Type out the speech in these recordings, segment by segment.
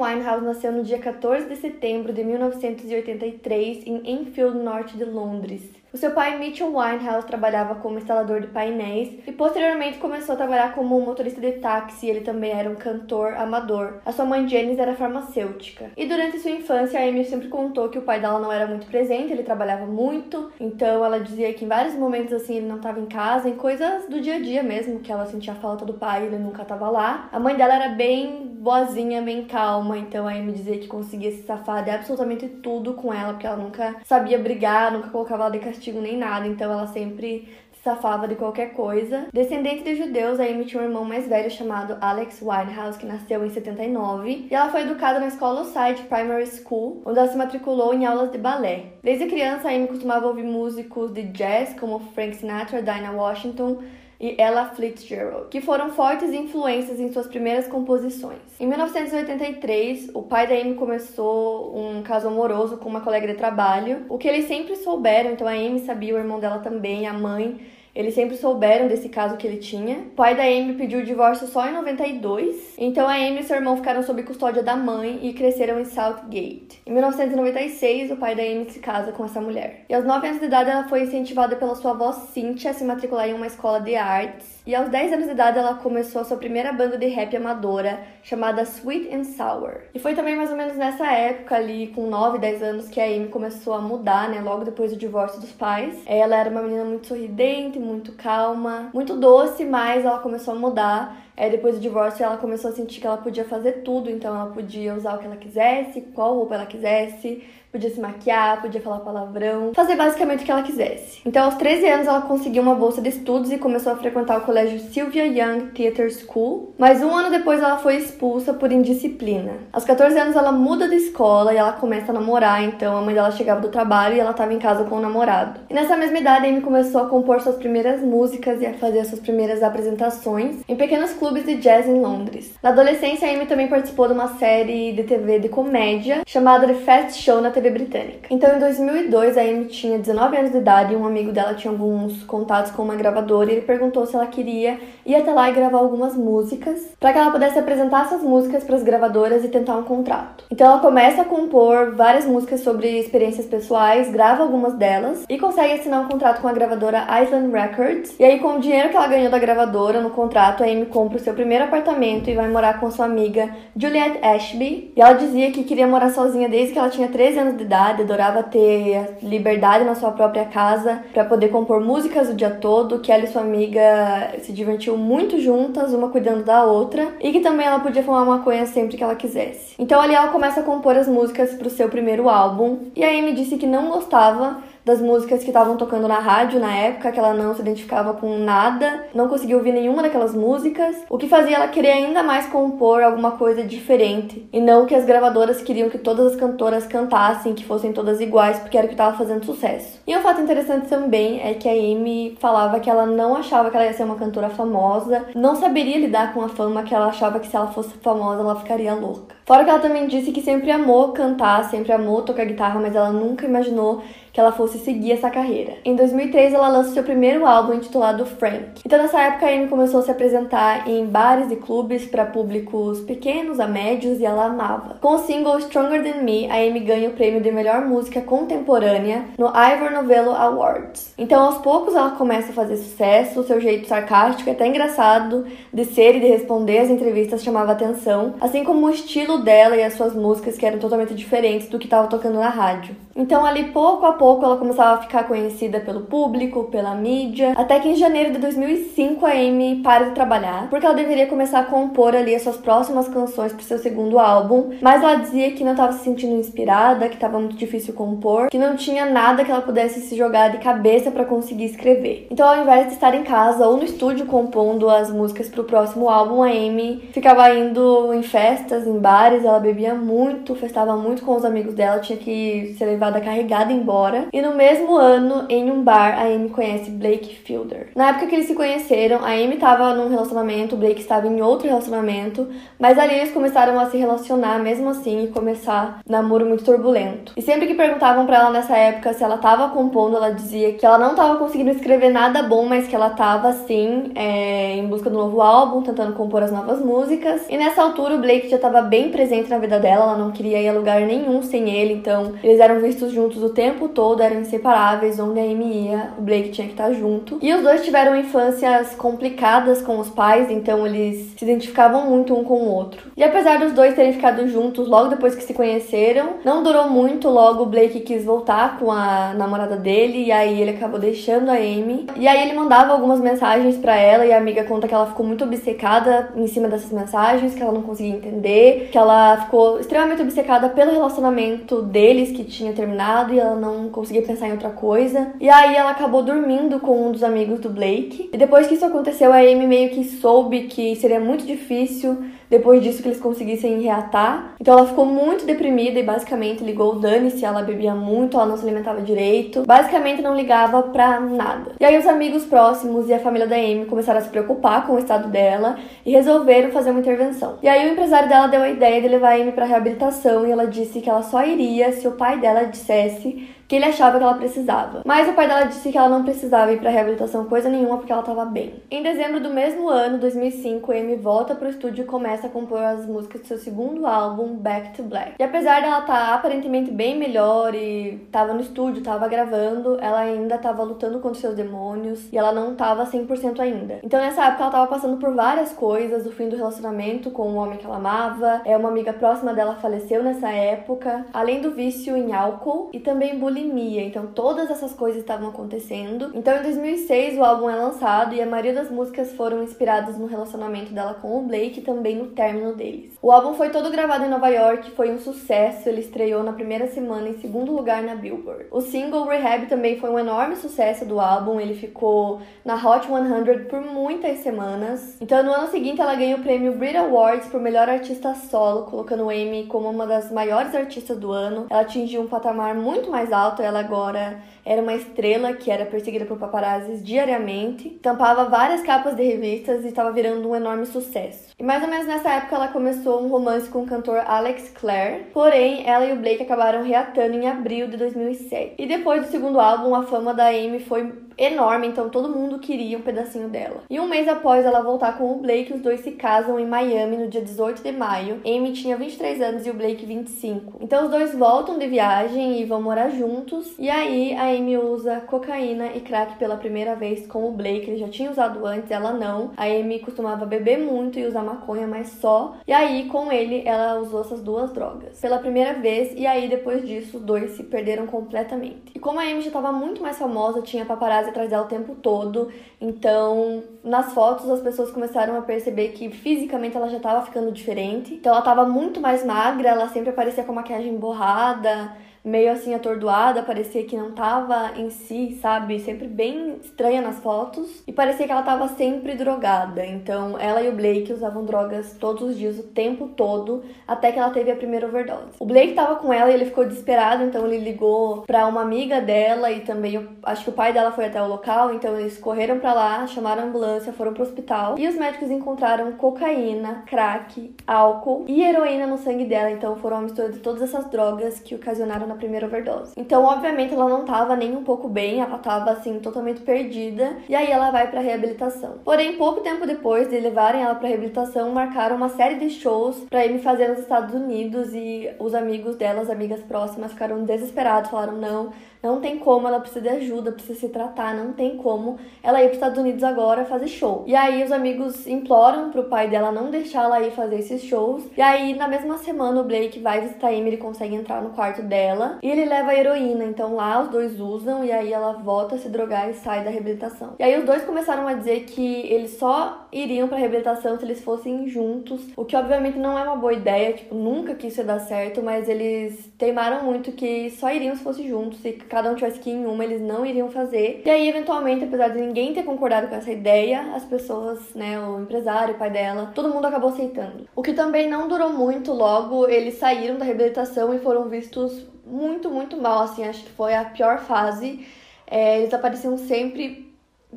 Winehouse nasceu no dia 14 de setembro de 1983 em Enfield, norte de Londres. O seu pai, Mitchell Winehouse, trabalhava como instalador de painéis e posteriormente começou a trabalhar como motorista de táxi. Ele também era um cantor amador. A sua mãe, Janice, era farmacêutica. E durante sua infância, a Amy sempre contou que o pai dela não era muito presente, ele trabalhava muito. Então ela dizia que em vários momentos assim ele não estava em casa, em coisas do dia a dia mesmo, que ela sentia falta do pai, ele nunca estava lá. A mãe dela era bem boazinha, bem calma, então a Amy dizia que conseguia se safar de absolutamente tudo com ela, porque ela nunca sabia brigar, nunca colocava ela de castigo nem nada, então ela sempre se safava de qualquer coisa. Descendente de judeus, a Amy tinha um irmão mais velho chamado Alex Winehouse, que nasceu em 79, e ela foi educada na escola Side Primary School, onde ela se matriculou em aulas de balé. Desde criança, a Amy costumava ouvir músicos de jazz como Frank Sinatra, Dinah Washington, e Ella Fitzgerald, que foram fortes influências em suas primeiras composições. Em 1983, o pai da Amy começou um caso amoroso com uma colega de trabalho, o que eles sempre souberam, então a Amy sabia, o irmão dela também, a mãe, eles sempre souberam desse caso que ele tinha. O pai da Amy pediu o divórcio só em 92. Então a Amy e seu irmão ficaram sob custódia da mãe e cresceram em Southgate. Em 1996, o pai da Amy se casa com essa mulher. E aos 9 anos de idade, ela foi incentivada pela sua avó Cynthia a se matricular em uma escola de artes e aos 10 anos de idade ela começou a sua primeira banda de rap amadora, chamada Sweet and Sour. E foi também mais ou menos nessa época ali, com 9, 10 anos, que a Amy começou a mudar, né? Logo depois do divórcio dos pais. Ela era uma menina muito sorridente, muito calma, muito doce, mas ela começou a mudar. É, depois do divórcio, ela começou a sentir que ela podia fazer tudo, então ela podia usar o que ela quisesse, qual roupa ela quisesse, podia se maquiar, podia falar palavrão, fazer basicamente o que ela quisesse. Então, aos 13 anos, ela conseguiu uma bolsa de estudos e começou a frequentar o colégio Sylvia Young Theatre School, mas um ano depois ela foi expulsa por indisciplina. Aos 14 anos, ela muda de escola e ela começa a namorar, então a mãe dela chegava do trabalho e ela estava em casa com o namorado. E nessa mesma idade, Amy começou a compor suas primeiras músicas e a fazer suas primeiras apresentações em pequenos clubes de jazz em Londres. Na adolescência, Amy também participou de uma série de TV de comédia chamada The Fast Show na TV britânica. Então, em 2002, a Amy tinha 19 anos de idade e um amigo dela tinha alguns contatos com uma gravadora e ele perguntou se ela queria ir até lá e gravar algumas músicas para que ela pudesse apresentar essas músicas para as gravadoras e tentar um contrato. Então, ela começa a compor várias músicas sobre experiências pessoais, grava algumas delas e consegue assinar um contrato com a gravadora Island Records. E aí, com o dinheiro que ela ganhou da gravadora no contrato, a Amy compra o seu primeiro apartamento e vai morar com sua amiga Juliette Ashby. E ela dizia que queria morar sozinha desde que ela tinha 13 anos anos de idade, adorava ter liberdade na sua própria casa para poder compor músicas o dia todo, que ela e sua amiga se divertiam muito juntas, uma cuidando da outra, e que também ela podia fumar maconha sempre que ela quisesse. Então ali ela começa a compor as músicas para o seu primeiro álbum, e aí me disse que não gostava das músicas que estavam tocando na rádio na época, que ela não se identificava com nada, não conseguia ouvir nenhuma daquelas músicas, o que fazia ela querer ainda mais compor alguma coisa diferente, e não que as gravadoras queriam que todas as cantoras cantassem, que fossem todas iguais, porque era o que estava fazendo sucesso. E um fato interessante também é que a Amy falava que ela não achava que ela ia ser uma cantora famosa, não saberia lidar com a fama, que ela achava que se ela fosse famosa ela ficaria louca. Fora que ela também disse que sempre amou cantar, sempre amou tocar guitarra, mas ela nunca imaginou que ela fosse seguir essa carreira. Em 2003, ela lança seu primeiro álbum intitulado Frank. Então, nessa época, a Amy começou a se apresentar em bares e clubes para públicos pequenos a médios e ela amava. Com o single Stronger Than Me, a Amy ganha o prêmio de melhor música contemporânea no Ivor Novello Awards. Então, aos poucos, ela começa a fazer sucesso, seu jeito sarcástico e até engraçado de ser e de responder às entrevistas chamava atenção, assim como o estilo dela e as suas músicas que eram totalmente diferentes do que estava tocando na rádio. Então, ali pouco a pouco, pouco ela começava a ficar conhecida pelo público, pela mídia, até que em janeiro de 2005 a Amy para de trabalhar, porque ela deveria começar a compor ali as suas próximas canções para seu segundo álbum, mas ela dizia que não estava se sentindo inspirada, que estava muito difícil compor, que não tinha nada que ela pudesse se jogar de cabeça para conseguir escrever. Então, ao invés de estar em casa ou no estúdio compondo as músicas para o próximo álbum, a Amy ficava indo em festas, em bares ela bebia muito, festava muito com os amigos dela, tinha que ser levada carregada embora. E no mesmo ano, em um bar, a Amy conhece Blake Fielder. Na época que eles se conheceram, a Amy estava num relacionamento, o Blake estava em outro relacionamento, mas ali eles começaram a se relacionar mesmo assim e começar um namoro muito turbulento. E sempre que perguntavam para ela nessa época se ela estava compondo, ela dizia que ela não estava conseguindo escrever nada bom, mas que ela estava sim é, em busca do novo álbum, tentando compor as novas músicas. E nessa altura o Blake já estava bem presente na vida dela, ela não queria ir a lugar nenhum sem ele, então eles eram vistos juntos o tempo todo, eram inseparáveis, onde a Amy ia, o Blake tinha que estar junto. E os dois tiveram infâncias complicadas com os pais, então eles se identificavam muito um com o outro. E apesar dos dois terem ficado juntos logo depois que se conheceram, não durou muito, logo o Blake quis voltar com a namorada dele e aí ele acabou deixando a Amy. E aí ele mandava algumas mensagens para ela e a amiga conta que ela ficou muito obcecada em cima dessas mensagens, que ela não conseguia entender, que ela ficou extremamente obcecada pelo relacionamento deles que tinha terminado e ela não conseguia pensar em outra coisa. E aí ela acabou dormindo com um dos amigos do Blake. E depois que isso aconteceu, a Amy meio que soube que seria muito difícil depois disso que eles conseguissem reatar. Então ela ficou muito deprimida e basicamente ligou o dane-se, ela bebia muito, ela não se alimentava direito, basicamente não ligava pra nada. E aí os amigos próximos e a família da Amy começaram a se preocupar com o estado dela e resolveram fazer uma intervenção. E aí o empresário dela deu a ideia de levar a Amy para reabilitação e ela disse que ela só iria se o pai dela dissesse que ele achava que ela precisava. Mas o pai dela disse que ela não precisava ir para reabilitação coisa nenhuma porque ela estava bem. Em dezembro do mesmo ano, 2005, Amy volta pro estúdio e começa a compor as músicas do seu segundo álbum, Back to Black. E apesar dela estar tá aparentemente bem melhor e tava no estúdio, tava gravando, ela ainda tava lutando contra seus demônios e ela não tava 100% ainda. Então nessa época ela tava passando por várias coisas, o fim do relacionamento com o homem que ela amava, é uma amiga próxima dela faleceu nessa época, além do vício em álcool e também bullying Então todas essas coisas estavam acontecendo. Então em 2006 o álbum é lançado e a maioria das músicas foram inspiradas no relacionamento dela com o Blake e também no término deles. O álbum foi todo gravado em Nova York, foi um sucesso. Ele estreou na primeira semana em segundo lugar na Billboard. O single Rehab também foi um enorme sucesso do álbum. Ele ficou na Hot 100 por muitas semanas. Então no ano seguinte ela ganhou o prêmio Brit Awards por melhor artista solo, colocando Amy como uma das maiores artistas do ano. Ela atingiu um patamar muito mais alto alto, ela agora era uma estrela que era perseguida por paparazzis diariamente, tampava várias capas de revistas e estava virando um enorme sucesso. E mais ou menos nessa época ela começou um romance com o cantor Alex Clare, porém ela e o Blake acabaram reatando em abril de 2007. E depois do segundo álbum, a fama da Amy foi enorme, então todo mundo queria um pedacinho dela. E um mês após ela voltar com o Blake, os dois se casam em Miami no dia 18 de maio. Amy tinha 23 anos e o Blake 25. Então os dois voltam de viagem e vão morar juntos. E aí a Amy usa cocaína e crack pela primeira vez com o Blake. Ele já tinha usado antes, ela não. A Amy costumava beber muito e usar maconha, mas só. E aí com ele ela usou essas duas drogas pela primeira vez. E aí depois disso os dois se perderam completamente. E como a Amy já estava muito mais famosa, tinha paparazzi atrás dela o tempo todo. Então, nas fotos as pessoas começaram a perceber que fisicamente ela já estava ficando diferente. Então, ela estava muito mais magra, ela sempre aparecia com maquiagem borrada meio assim atordoada, parecia que não tava em si, sabe? Sempre bem estranha nas fotos. E parecia que ela tava sempre drogada. Então ela e o Blake usavam drogas todos os dias, o tempo todo, até que ela teve a primeira overdose. O Blake tava com ela e ele ficou desesperado, então ele ligou para uma amiga dela e também acho que o pai dela foi até o local, então eles correram para lá, chamaram a ambulância, foram pro hospital e os médicos encontraram cocaína, crack, álcool e heroína no sangue dela. Então foram uma mistura de todas essas drogas que ocasionaram na primeira overdose. Então, obviamente, ela não tava nem um pouco bem, ela tava assim totalmente perdida. E aí ela vai para reabilitação. Porém, pouco tempo depois de levarem ela para reabilitação, marcaram uma série de shows para me fazer nos Estados Unidos e os amigos dela, as amigas próximas, ficaram desesperados, falaram: "Não, não tem como, ela precisa de ajuda, precisa se tratar, não tem como ela ir para os Estados Unidos agora fazer show. E aí os amigos imploram pro pai dela não deixar ela ir fazer esses shows. E aí na mesma semana o Blake vai visitar a Amy, ele consegue entrar no quarto dela e ele leva a heroína. Então lá os dois usam e aí ela volta a se drogar e sai da reabilitação. E aí os dois começaram a dizer que eles só iriam para reabilitação se eles fossem juntos, o que obviamente não é uma boa ideia, tipo, nunca que isso ia dar certo, mas eles teimaram muito que só iriam se fossem juntos e cada um tivesse que ir em uma, eles não iriam fazer. E aí, eventualmente, apesar de ninguém ter concordado com essa ideia, as pessoas, né, o empresário, o pai dela, todo mundo acabou aceitando. O que também não durou muito, logo eles saíram da reabilitação e foram vistos muito, muito mal, assim, acho que foi a pior fase. É, eles apareciam sempre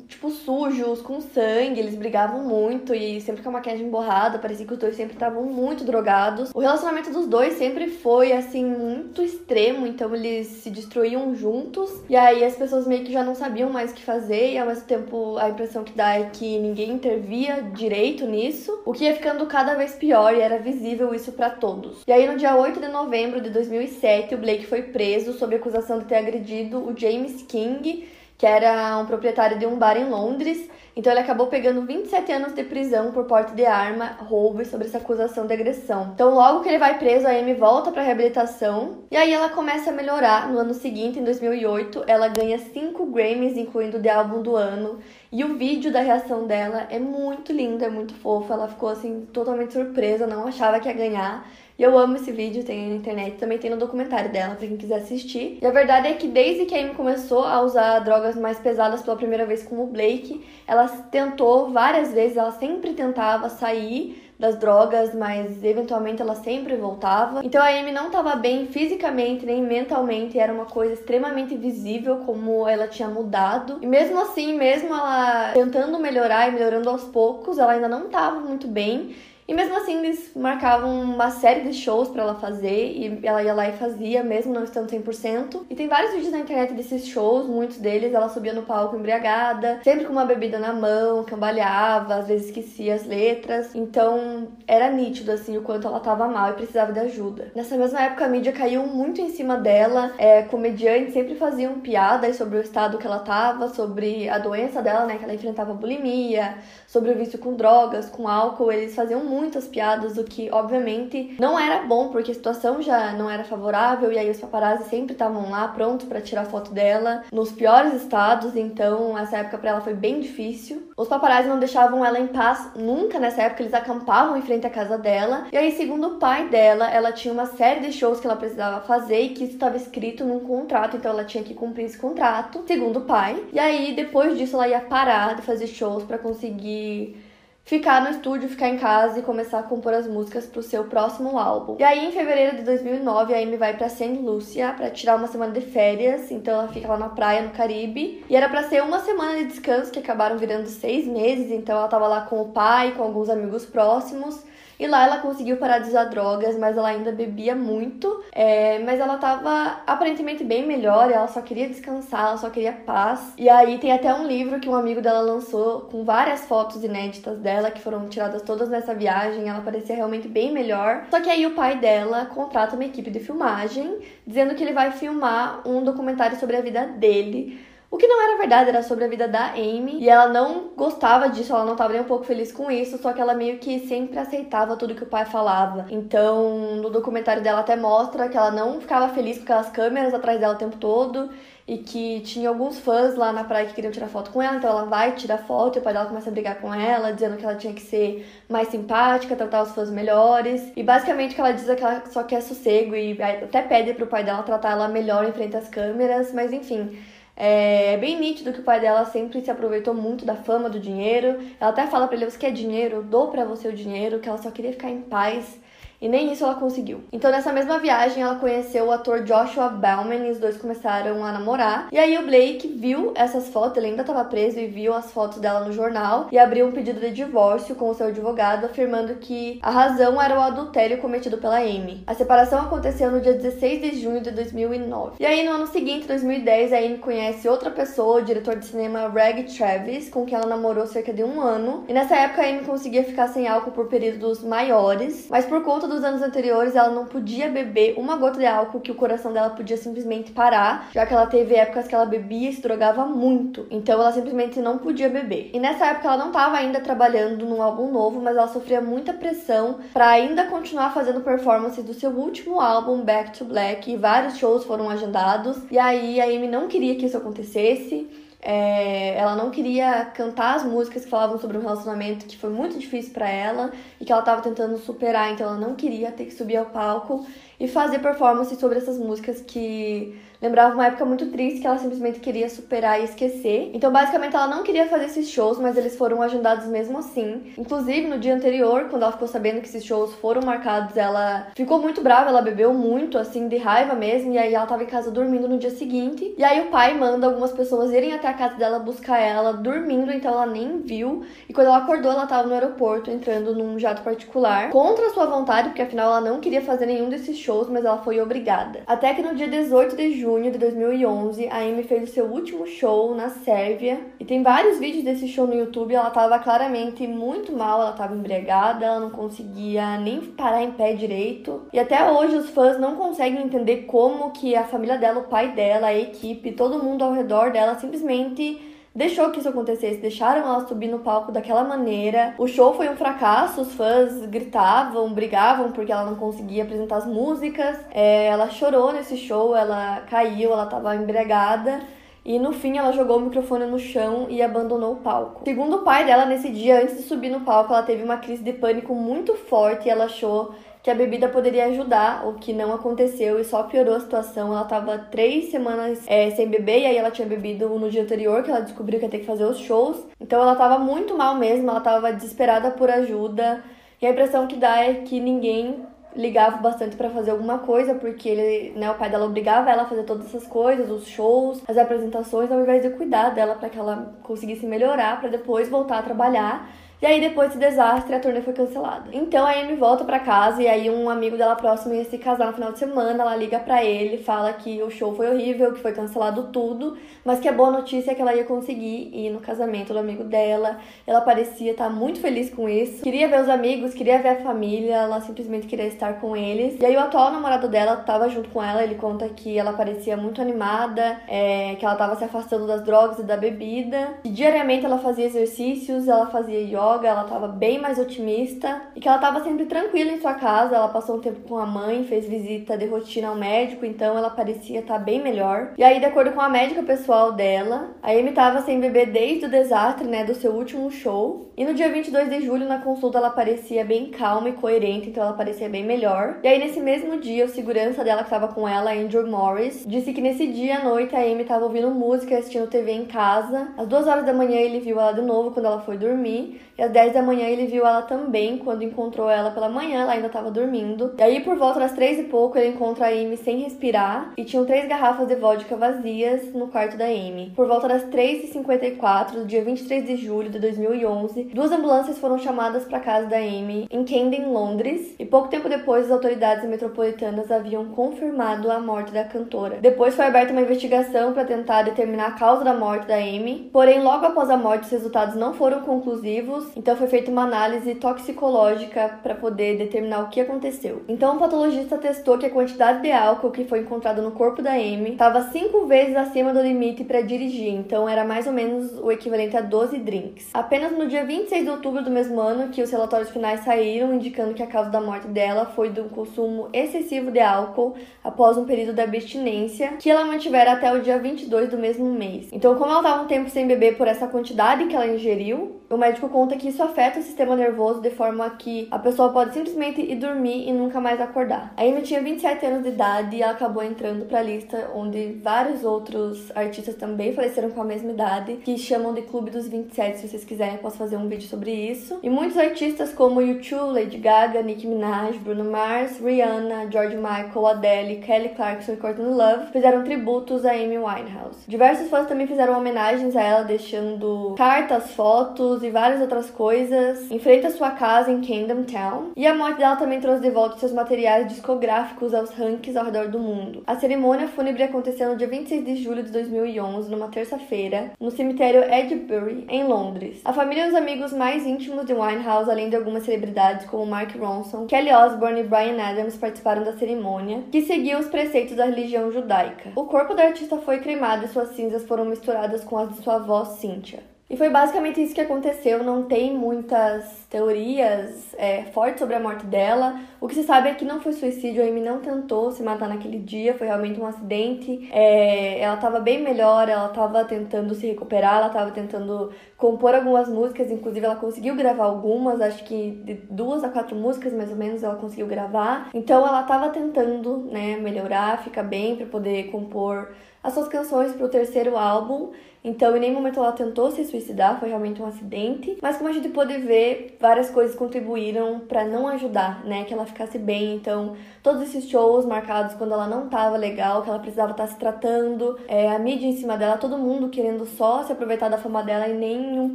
tipo, sujos, com sangue, eles brigavam muito e sempre com a maquiagem borrada, parecia que os dois sempre estavam muito drogados. O relacionamento dos dois sempre foi, assim, muito extremo, então eles se destruíam juntos, e aí as pessoas meio que já não sabiam mais o que fazer, e ao mesmo tempo a impressão que dá é que ninguém intervia direito nisso, o que ia ficando cada vez pior e era visível isso para todos. E aí no dia 8 de novembro de 2007, o Blake foi preso sob acusação de ter agredido o James King, que era um proprietário de um bar em Londres. Então ele acabou pegando 27 anos de prisão por porte de arma, roubo e sobre essa acusação de agressão. Então logo que ele vai preso, a Amy volta para reabilitação e aí ela começa a melhorar. No ano seguinte, em 2008, ela ganha 5 Grammys, incluindo de álbum do ano. E o vídeo da reação dela é muito lindo, é muito fofo. Ela ficou assim totalmente surpresa, não achava que ia ganhar. E eu amo esse vídeo, tem na internet, também tem no documentário dela, pra quem quiser assistir. E a verdade é que desde que a Amy começou a usar drogas mais pesadas pela primeira vez com o Blake, ela tentou várias vezes, ela sempre tentava sair das drogas, mas eventualmente ela sempre voltava. Então a Amy não estava bem fisicamente nem mentalmente, era uma coisa extremamente visível como ela tinha mudado. E mesmo assim, mesmo ela tentando melhorar e melhorando aos poucos, ela ainda não estava muito bem. E mesmo assim, eles marcavam uma série de shows para ela fazer e ela ia lá e fazia, mesmo não estando 100%. E tem vários vídeos na internet desses shows, muitos deles ela subia no palco embriagada, sempre com uma bebida na mão, cambaleava, às vezes esquecia as letras. Então, era nítido assim o quanto ela tava mal e precisava de ajuda. Nessa mesma época, a mídia caiu muito em cima dela. É, comediantes sempre faziam piadas sobre o estado que ela tava, sobre a doença dela, né, que ela enfrentava bulimia, sobre o vício com drogas, com álcool. Eles faziam muitas piadas, o que obviamente não era bom, porque a situação já não era favorável e aí os paparazzi sempre estavam lá prontos para tirar foto dela nos piores estados, então essa época para ela foi bem difícil. Os paparazzi não deixavam ela em paz nunca nessa época, eles acampavam em frente à casa dela. E aí, segundo o pai dela, ela tinha uma série de shows que ela precisava fazer e que isso estava escrito num contrato, então ela tinha que cumprir esse contrato, segundo o pai. E aí, depois disso, ela ia parar de fazer shows para conseguir ficar no estúdio, ficar em casa e começar a compor as músicas pro seu próximo álbum. E aí, em fevereiro de 2009, a Amy vai para Saint Lucia para tirar uma semana de férias, então ela fica lá na praia no Caribe. E era para ser uma semana de descanso que acabaram virando seis meses, então ela tava lá com o pai, com alguns amigos próximos. E lá ela conseguiu parar de usar drogas, mas ela ainda bebia muito. É, mas ela tava aparentemente bem melhor, ela só queria descansar, ela só queria paz. E aí tem até um livro que um amigo dela lançou com várias fotos inéditas dela, que foram tiradas todas nessa viagem. Ela parecia realmente bem melhor. Só que aí o pai dela contrata uma equipe de filmagem, dizendo que ele vai filmar um documentário sobre a vida dele o que não era verdade, era sobre a vida da Amy. E ela não gostava disso, ela não estava nem um pouco feliz com isso, só que ela meio que sempre aceitava tudo que o pai falava. Então, no documentário dela até mostra que ela não ficava feliz com aquelas câmeras atrás dela o tempo todo e que tinha alguns fãs lá na praia que queriam tirar foto com ela, então ela vai tirar foto e o pai dela começa a brigar com ela, dizendo que ela tinha que ser mais simpática, tratar os fãs melhores. E basicamente o que ela diz é que ela só quer sossego e até pede pro pai dela tratar ela melhor em frente às câmeras, mas enfim. É bem nítido que o pai dela sempre se aproveitou muito da fama, do dinheiro. Ela até fala para ele: Você quer dinheiro? Eu dou para você o dinheiro, que ela só queria ficar em paz e nem isso ela conseguiu. Então, nessa mesma viagem, ela conheceu o ator Joshua Bellman e os dois começaram a namorar. E aí, o Blake viu essas fotos, ele ainda estava preso e viu as fotos dela no jornal e abriu um pedido de divórcio com o seu advogado, afirmando que a razão era o adultério cometido pela Amy. A separação aconteceu no dia 16 de junho de 2009. E aí, no ano seguinte, 2010, a Amy conhece outra pessoa, o diretor de cinema Reg Travis, com quem ela namorou cerca de um ano. E nessa época, a Amy conseguia ficar sem álcool por períodos maiores, mas por conta dos anos anteriores, ela não podia beber uma gota de álcool que o coração dela podia simplesmente parar, já que ela teve épocas que ela bebia e se drogava muito. Então ela simplesmente não podia beber. E nessa época ela não estava ainda trabalhando num álbum novo, mas ela sofria muita pressão para ainda continuar fazendo performances do seu último álbum Back to Black e vários shows foram agendados. E aí a Amy não queria que isso acontecesse. É, ela não queria cantar as músicas que falavam sobre um relacionamento que foi muito difícil para ela e que ela estava tentando superar, então ela não queria ter que subir ao palco e fazer performances sobre essas músicas que lembrava uma época muito triste que ela simplesmente queria superar e esquecer. Então, basicamente, ela não queria fazer esses shows, mas eles foram agendados mesmo assim. Inclusive, no dia anterior, quando ela ficou sabendo que esses shows foram marcados, ela ficou muito brava, ela bebeu muito, assim, de raiva mesmo, e aí ela tava em casa dormindo no dia seguinte. E aí o pai manda algumas pessoas irem até a casa dela buscar ela dormindo, então ela nem viu. E quando ela acordou, ela tava no aeroporto, entrando num jato particular, contra sua vontade, porque afinal ela não queria fazer nenhum desses shows, mas ela foi obrigada. Até que no dia 18 de junho de 2011, a Amy fez o seu último show na Sérvia. E tem vários vídeos desse show no YouTube. Ela tava claramente muito mal, ela tava embriagada, ela não conseguia nem parar em pé direito. E até hoje os fãs não conseguem entender como que a família dela, o pai dela, a equipe, todo mundo ao redor dela simplesmente deixou que isso acontecesse, deixaram ela subir no palco daquela maneira. O show foi um fracasso, os fãs gritavam, brigavam porque ela não conseguia apresentar as músicas. É, ela chorou nesse show, ela caiu, ela estava embriagada. E no fim ela jogou o microfone no chão e abandonou o palco. Segundo o pai dela, nesse dia, antes de subir no palco, ela teve uma crise de pânico muito forte e ela achou que a bebida poderia ajudar, o que não aconteceu e só piorou a situação. Ela tava três semanas é, sem beber e aí ela tinha bebido no dia anterior, que ela descobriu que ia ter que fazer os shows. Então ela tava muito mal mesmo, ela tava desesperada por ajuda. E a impressão que dá é que ninguém ligava bastante para fazer alguma coisa, porque ele, né, o pai dela obrigava ela a fazer todas essas coisas, os shows, as apresentações, ao invés de cuidar dela para que ela conseguisse melhorar para depois voltar a trabalhar e aí, depois desse desastre, a turnê foi cancelada. Então a Amy volta para casa e aí um amigo dela próximo ia se casar no final de semana. Ela liga para ele, fala que o show foi horrível, que foi cancelado tudo, mas que a boa notícia é que ela ia conseguir ir no casamento do amigo dela. Ela parecia estar muito feliz com isso. Queria ver os amigos, queria ver a família, ela simplesmente queria estar com eles. E aí o atual namorado dela tava junto com ela, ele conta que ela parecia muito animada, é, que ela tava se afastando das drogas e da bebida. E diariamente ela fazia exercícios, ela fazia yoga yoga, ela estava bem mais otimista e que ela estava sempre tranquila em sua casa. Ela passou um tempo com a mãe, fez visita de rotina ao médico, então ela parecia estar tá bem melhor. E aí, de acordo com a médica pessoal dela, a Amy estava sem beber desde o desastre, né, do seu último show. E no dia 22 de julho, na consulta, ela parecia bem calma e coerente, então ela parecia bem melhor. E aí, nesse mesmo dia, o segurança dela que estava com ela, Andrew Morris, disse que nesse dia à noite a Amy estava ouvindo música, assistindo TV em casa. Às duas horas da manhã ele viu ela de novo quando ela foi dormir. E às 10 da manhã ele viu ela também, quando encontrou ela pela manhã, ela ainda estava dormindo. E aí, por volta das três e pouco, ele encontra a Amy sem respirar e tinham três garrafas de vodka vazias no quarto da Amy. Por volta das 3h54 do dia 23 de julho de 2011, duas ambulâncias foram chamadas para casa da Amy em Camden, Londres, e pouco tempo depois as autoridades metropolitanas haviam confirmado a morte da cantora. Depois foi aberta uma investigação para tentar determinar a causa da morte da Amy, porém logo após a morte os resultados não foram conclusivos então foi feita uma análise toxicológica para poder determinar o que aconteceu. Então o patologista testou que a quantidade de álcool que foi encontrada no corpo da Amy estava cinco vezes acima do limite para dirigir, então era mais ou menos o equivalente a 12 drinks. Apenas no dia 26 de outubro do mesmo ano que os relatórios finais saíram indicando que a causa da morte dela foi do consumo excessivo de álcool após um período de abstinência que ela mantivera até o dia 22 do mesmo mês. Então, como ela estava um tempo sem beber por essa quantidade que ela ingeriu, o médico conta que isso afeta o sistema nervoso de forma que a pessoa pode simplesmente ir dormir e nunca mais acordar. A Amy tinha 27 anos de idade e ela acabou entrando para a lista onde vários outros artistas também faleceram com a mesma idade, que chamam de Clube dos 27. Se vocês quiserem, eu posso fazer um vídeo sobre isso. E muitos artistas como U2, Lady Gaga, Nicki Minaj, Bruno Mars, Rihanna, George Michael, Adele, Kelly Clarkson e Courtney Love fizeram tributos a Amy Winehouse. Diversos fãs também fizeram homenagens a ela, deixando cartas, fotos e várias outras coisas em frente à sua casa em Kingdom Town. E a morte dela também trouxe de volta seus materiais discográficos aos rankings ao redor do mundo. A cerimônia fúnebre aconteceu no dia 26 de julho de 2011, numa terça-feira, no cemitério Edbury, em Londres. A família e os amigos mais íntimos de Winehouse, além de algumas celebridades como Mark Ronson, Kelly Osbourne e Brian Adams, participaram da cerimônia, que seguiu os preceitos da religião judaica. O corpo da artista foi cremado e suas cinzas foram misturadas com as de sua avó Cynthia. E foi basicamente isso que aconteceu. Não tem muitas teorias é, fortes sobre a morte dela. O que se sabe é que não foi suicídio, a Amy não tentou se matar naquele dia, foi realmente um acidente. É, ela estava bem melhor, ela estava tentando se recuperar, ela estava tentando compor algumas músicas, inclusive ela conseguiu gravar algumas, acho que de duas a quatro músicas mais ou menos ela conseguiu gravar. Então ela estava tentando, né, melhorar, ficar bem para poder compor as suas canções para o terceiro álbum. Então, em nenhum momento ela tentou se suicidar, foi realmente um acidente. Mas como a gente pode ver, várias coisas contribuíram para não ajudar, né, que ela ficasse bem. Então, todos esses shows marcados quando ela não tava legal, que ela precisava estar tá se tratando, é, a mídia em cima dela, todo mundo querendo só se aproveitar da fama dela e nem um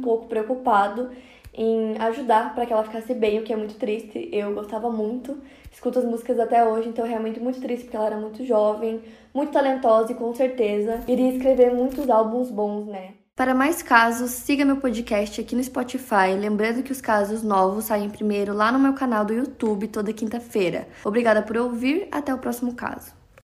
pouco preocupado em ajudar para que ela ficasse bem, o que é muito triste. Eu gostava muito, escuto as músicas até hoje, então é realmente muito triste porque ela era muito jovem, muito talentosa e com certeza iria escrever muitos álbuns bons, né? Para mais casos, siga meu podcast aqui no Spotify. Lembrando que os casos novos saem primeiro lá no meu canal do YouTube toda quinta-feira. Obrigada por ouvir, até o próximo caso.